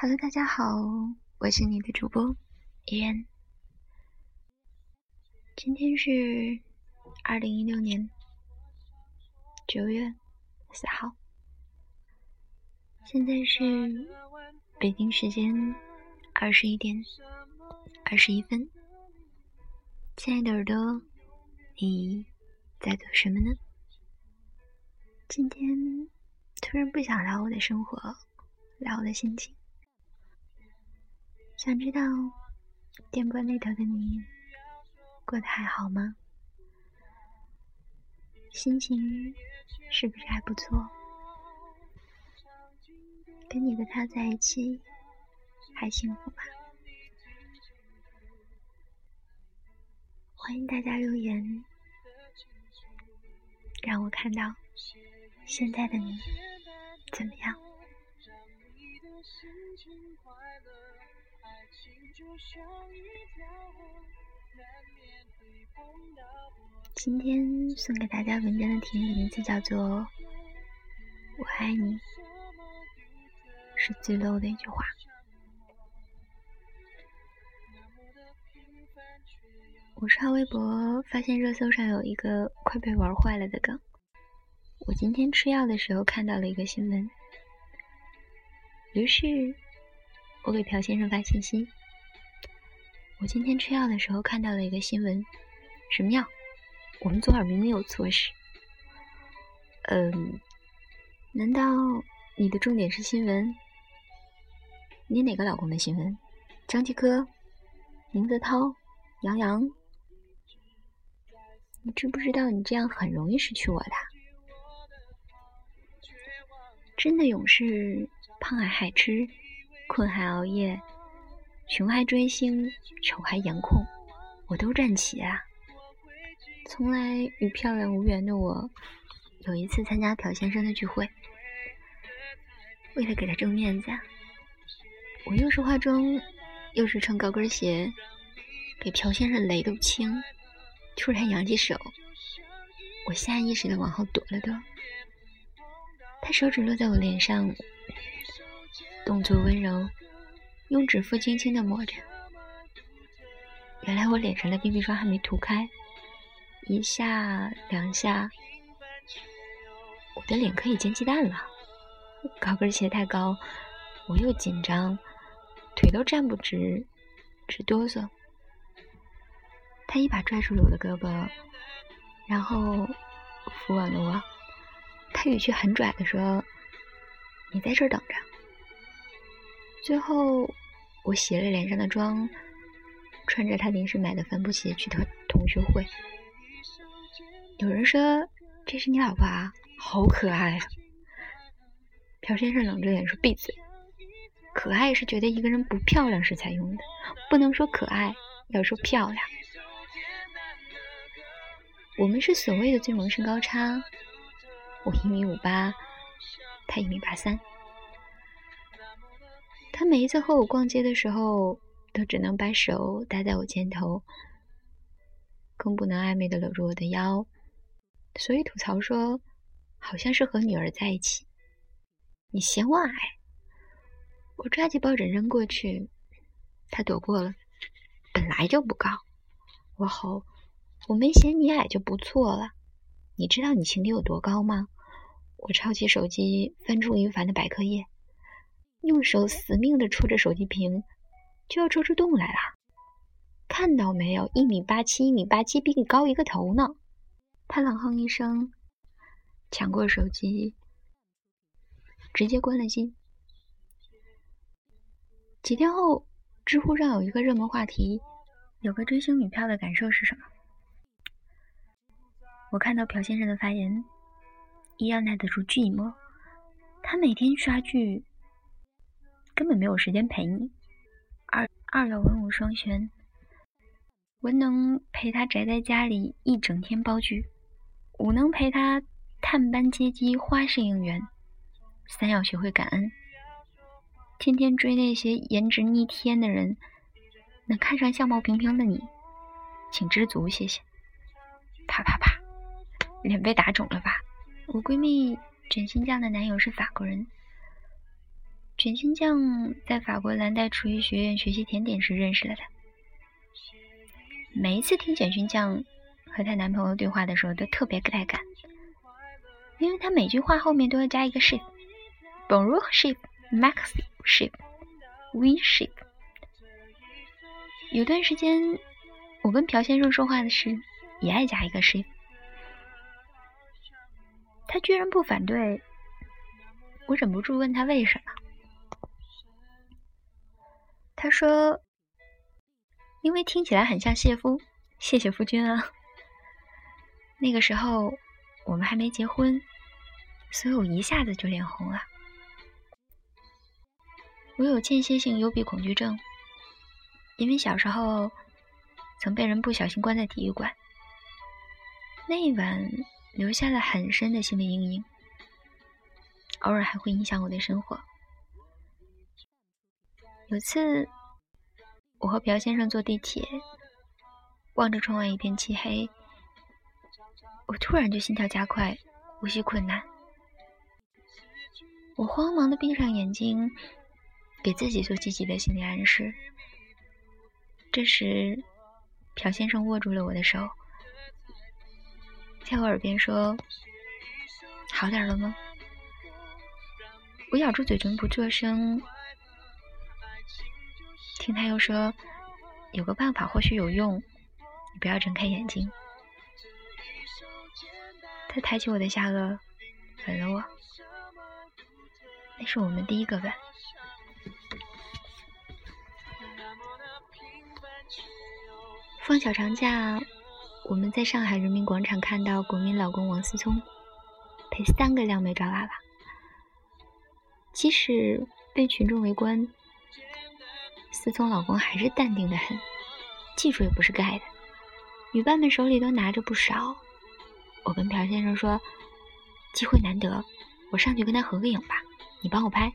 Hello，大家好，我是你的主播依然。今天是二零一六年九月四号，现在是北京时间二十一点二十一分。亲爱的耳朵，你在做什么呢？今天突然不想聊我的生活，聊我的心情。想知道电波那头的你过得还好吗？心情是不是还不错？跟你的他在一起还幸福吧？欢迎大家留言，让我看到现在的你怎么样。今天送给大家文章的题目名字叫做《我爱你》，是最 low 的一句话。我刷微博发现热搜上有一个快被玩坏了的梗。我今天吃药的时候看到了一个新闻，于是我给朴先生发信息。我今天吃药的时候看到了一个新闻，什么药？我们左耳明明有错失。嗯，难道你的重点是新闻？你哪个老公的新闻？张继科、宁泽涛、杨洋？你知不知道你这样很容易失去我的？真的勇士，胖还海吃，困还熬夜。穷还追星，丑还颜控，我都站齐啊！从来与漂亮无缘的我，有一次参加朴先生的聚会，为了给他争面子，我又是化妆，又是穿高跟鞋，给朴先生雷都青。突然扬起手，我下意识的往后躲了躲，他手指落在我脸上，动作温柔。用指腹轻轻的抹着，原来我脸上的 BB 霜还没涂开，一下两下，我的脸可以煎鸡蛋了。高跟鞋太高，我又紧张，腿都站不直，直哆嗦。他一把拽住了我的胳膊，然后扶稳了我。他语气很拽的说：“你在这儿等着。”最后，我洗了脸上的妆，穿着他临时买的帆布鞋去同同学会。有人说：“这是你老婆啊，好可爱啊！”朴先生冷着脸说：“闭嘴！可爱是觉得一个人不漂亮时才用的，不能说可爱，要说漂亮。我们是所谓的最萌身高差，我一米五八，他一米八三。”他每一次和我逛街的时候，都只能把手搭在我肩头，更不能暧昧的搂住我的腰，所以吐槽说，好像是和女儿在一起。你嫌我矮，我抓起抱枕扔过去，他躲过了，本来就不高。我吼，我没嫌你矮就不错了。你知道你情敌有多高吗？我抄起手机，翻出吴凡的百科页。用手死命的戳着手机屏，就要戳出洞来了。看到没有？一米八七，一米八七，比你高一个头呢。他冷哼一声，抢过手机，直接关了机。几天后，知乎上有一个热门话题：有个追星女票的感受是什么？我看到朴先生的发言，一样耐得住寂寞。他每天刷剧。根本没有时间陪你。二二要文武双全，文能陪他宅在家里一整天煲剧，武能陪他探班接机花式应援，三要学会感恩。天天追那些颜值逆天的人，能看上相貌平平的你，请知足，谢谢。啪啪啪，脸被打肿了吧？我闺蜜卷心酱的男友是法国人。卷心酱在法国蓝带厨艺学院学习甜点时认识了他。每一次听卷心酱和她男朋友对话的时候，都特别带感，因为她每句话后面都要加一个 ship，Bonjour ship，Maxi ship，We ship。有段时间，我跟朴先生说话的时候，也爱加一个 ship。他居然不反对，我忍不住问他为什么。他说：“因为听起来很像谢夫，谢谢夫君啊。”那个时候我们还没结婚，所以我一下子就脸红了。我有间歇性幽闭恐惧症，因为小时候曾被人不小心关在体育馆，那一晚。留下了很深的心理阴影，偶尔还会影响我的生活。有次，我和朴先生坐地铁，望着窗外一片漆黑，我突然就心跳加快，呼吸困难。我慌忙的闭上眼睛，给自己做积极的心理暗示。这时，朴先生握住了我的手。在我耳边说：“好点了吗？”我咬住嘴唇不作声，听他又说：“有个办法或许有用，你不要睁开眼睛。”他抬起我的下颚，吻了我，那是我们第一个吻。放小长假。我们在上海人民广场看到国民老公王思聪陪三个靓妹抓娃娃，即使被群众围观，思聪老公还是淡定的很，技术也不是盖的。女伴们手里都拿着不少。我跟朴先生说：“机会难得，我上去跟他合个影吧，你帮我拍。”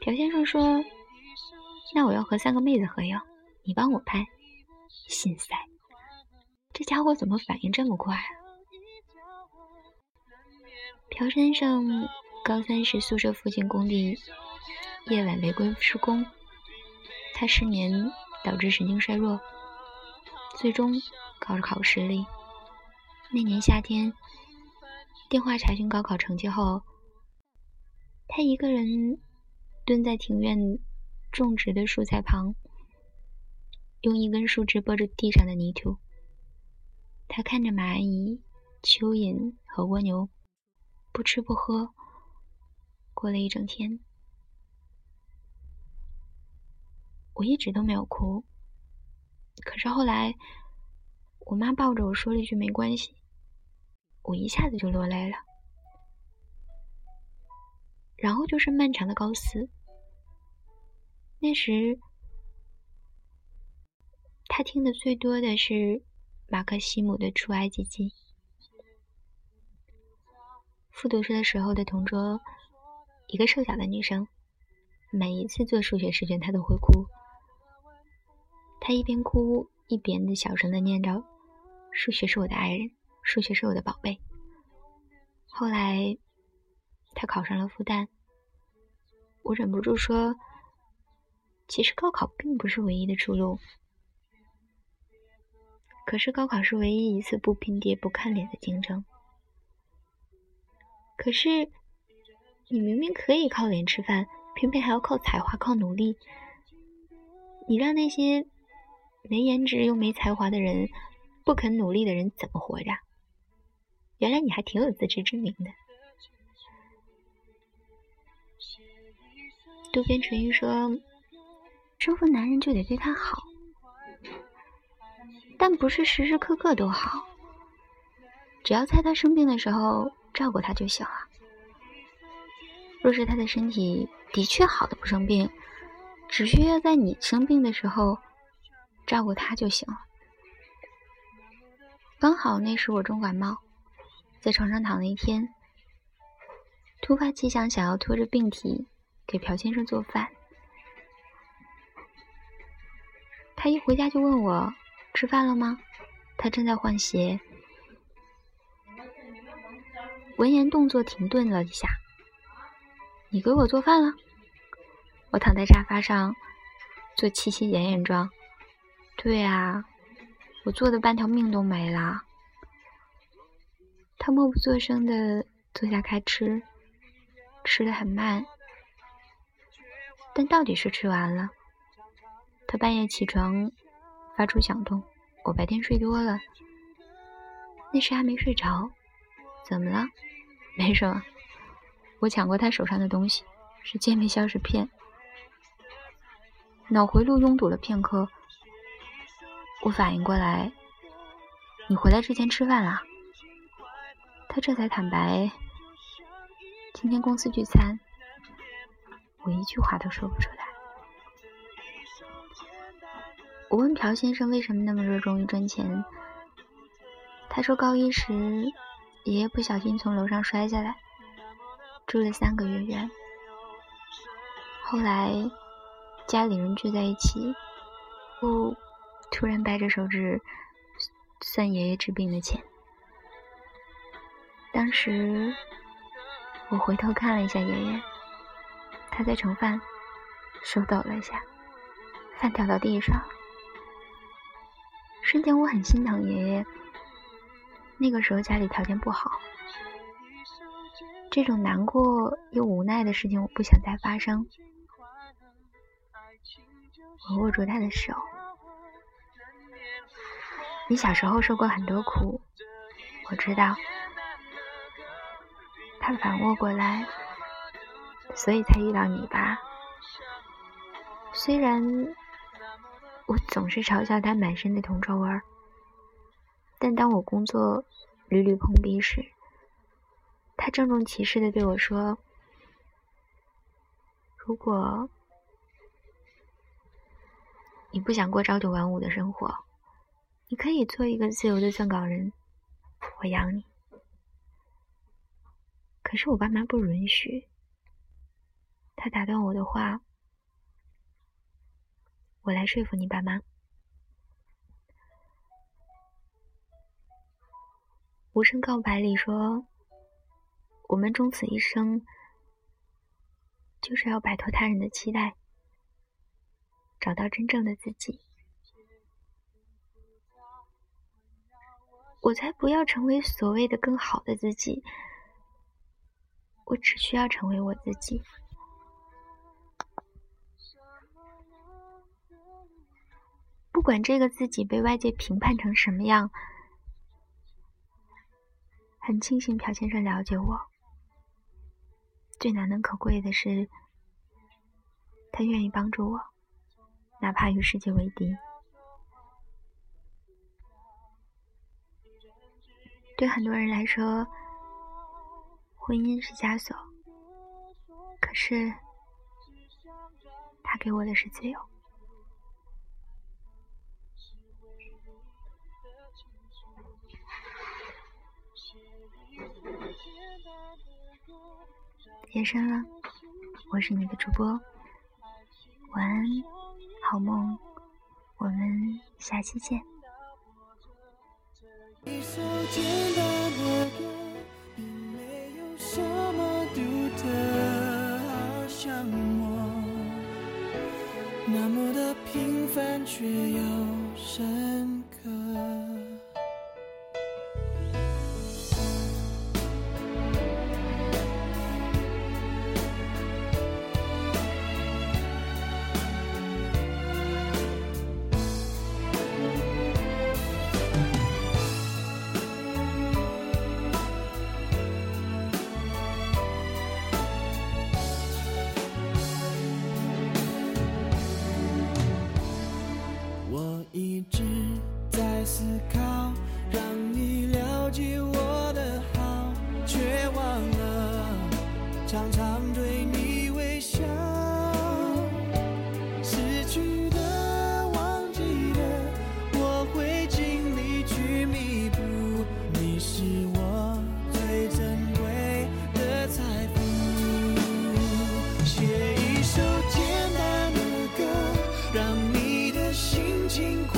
朴先生说：“那我要和三个妹子合影，你帮我拍。”心塞。这家伙怎么反应这么快？朴先生高三时宿舍附近工地夜晚违规施工，他失眠导致神经衰弱，最终高考失利。那年夏天，电话查询高考成绩后，他一个人蹲在庭院种植的蔬菜旁，用一根树枝拨着地上的泥土。他看着蚂蚁、蚯蚓和蜗牛，不吃不喝，过了一整天。我一直都没有哭，可是后来，我妈抱着我说了一句“没关系”，我一下子就落泪了。然后就是漫长的高四，那时他听的最多的是。马克西姆的《出埃及记》。复读生的时候的同桌，一个瘦小的女生，每一次做数学试卷，她都会哭。他一边哭一边的小声的念着：“数学是我的爱人，数学是我的宝贝。”后来，他考上了复旦。我忍不住说：“其实高考并不是唯一的出路。”可是高考是唯一一次不拼爹不看脸的竞争。可是你明明可以靠脸吃饭，偏偏还要靠才华、靠努力。你让那些没颜值又没才华的人、不肯努力的人怎么活着？原来你还挺有自知之明的。渡边淳一说：“征服男人就得对他好。”但不是时时刻刻都好，只要在他生病的时候照顾他就行了。若是他的身体的确好的不生病，只需要在你生病的时候照顾他就行了。刚好那时我重感冒，在床上躺了一天，突发奇想，想要拖着病体给朴先生做饭。他一回家就问我。吃饭了吗？他正在换鞋。闻言，动作停顿了一下。你给我做饭了？我躺在沙发上做七夕眼眼状。对啊，我做的半条命都没了。他默不作声的坐下开吃，吃的很慢，但到底是吃完了。他半夜起床发出响动，我白天睡多了，那时还没睡着。怎么了？没什么。我抢过他手上的东西，是健胃消食片。脑回路拥堵了片刻，我反应过来，你回来之前吃饭了。他这才坦白，今天公司聚餐，我一句话都说不出来。我问朴先生为什么那么热衷于赚钱，他说高一时爷爷不小心从楼上摔下来。住了三个月院，后来家里人聚在一起，不突然掰着手指算爷爷治病的钱。当时我回头看了一下爷爷，他在盛饭，手抖了一下，饭掉到地上，瞬间我很心疼爷爷。那个时候家里条件不好。这种难过又无奈的事情，我不想再发生。我握住他的手，你小时候受过很多苦，我知道。他反握过来，所以才遇到你吧。虽然我总是嘲笑他满身的铜臭味儿，但当我工作屡屡碰壁时，他郑重其事的对我说：“如果你不想过朝九晚五的生活，你可以做一个自由的撰稿人，我养你。可是我爸妈不允许。”他打断我的话：“我来说服你爸妈。”无声告白里说。我们终此一生，就是要摆脱他人的期待，找到真正的自己。我才不要成为所谓的更好的自己，我只需要成为我自己。不管这个自己被外界评判成什么样，很庆幸朴先生了解我。最难能可贵的是，他愿意帮助我，哪怕与世界为敌。对很多人来说，婚姻是枷锁，可是他给我的是自由。夜深了，我是你的主播，晚安，好梦，我们下期见。一首简单的歌并没有什么独特好像我那么的平凡却又深刻。心情。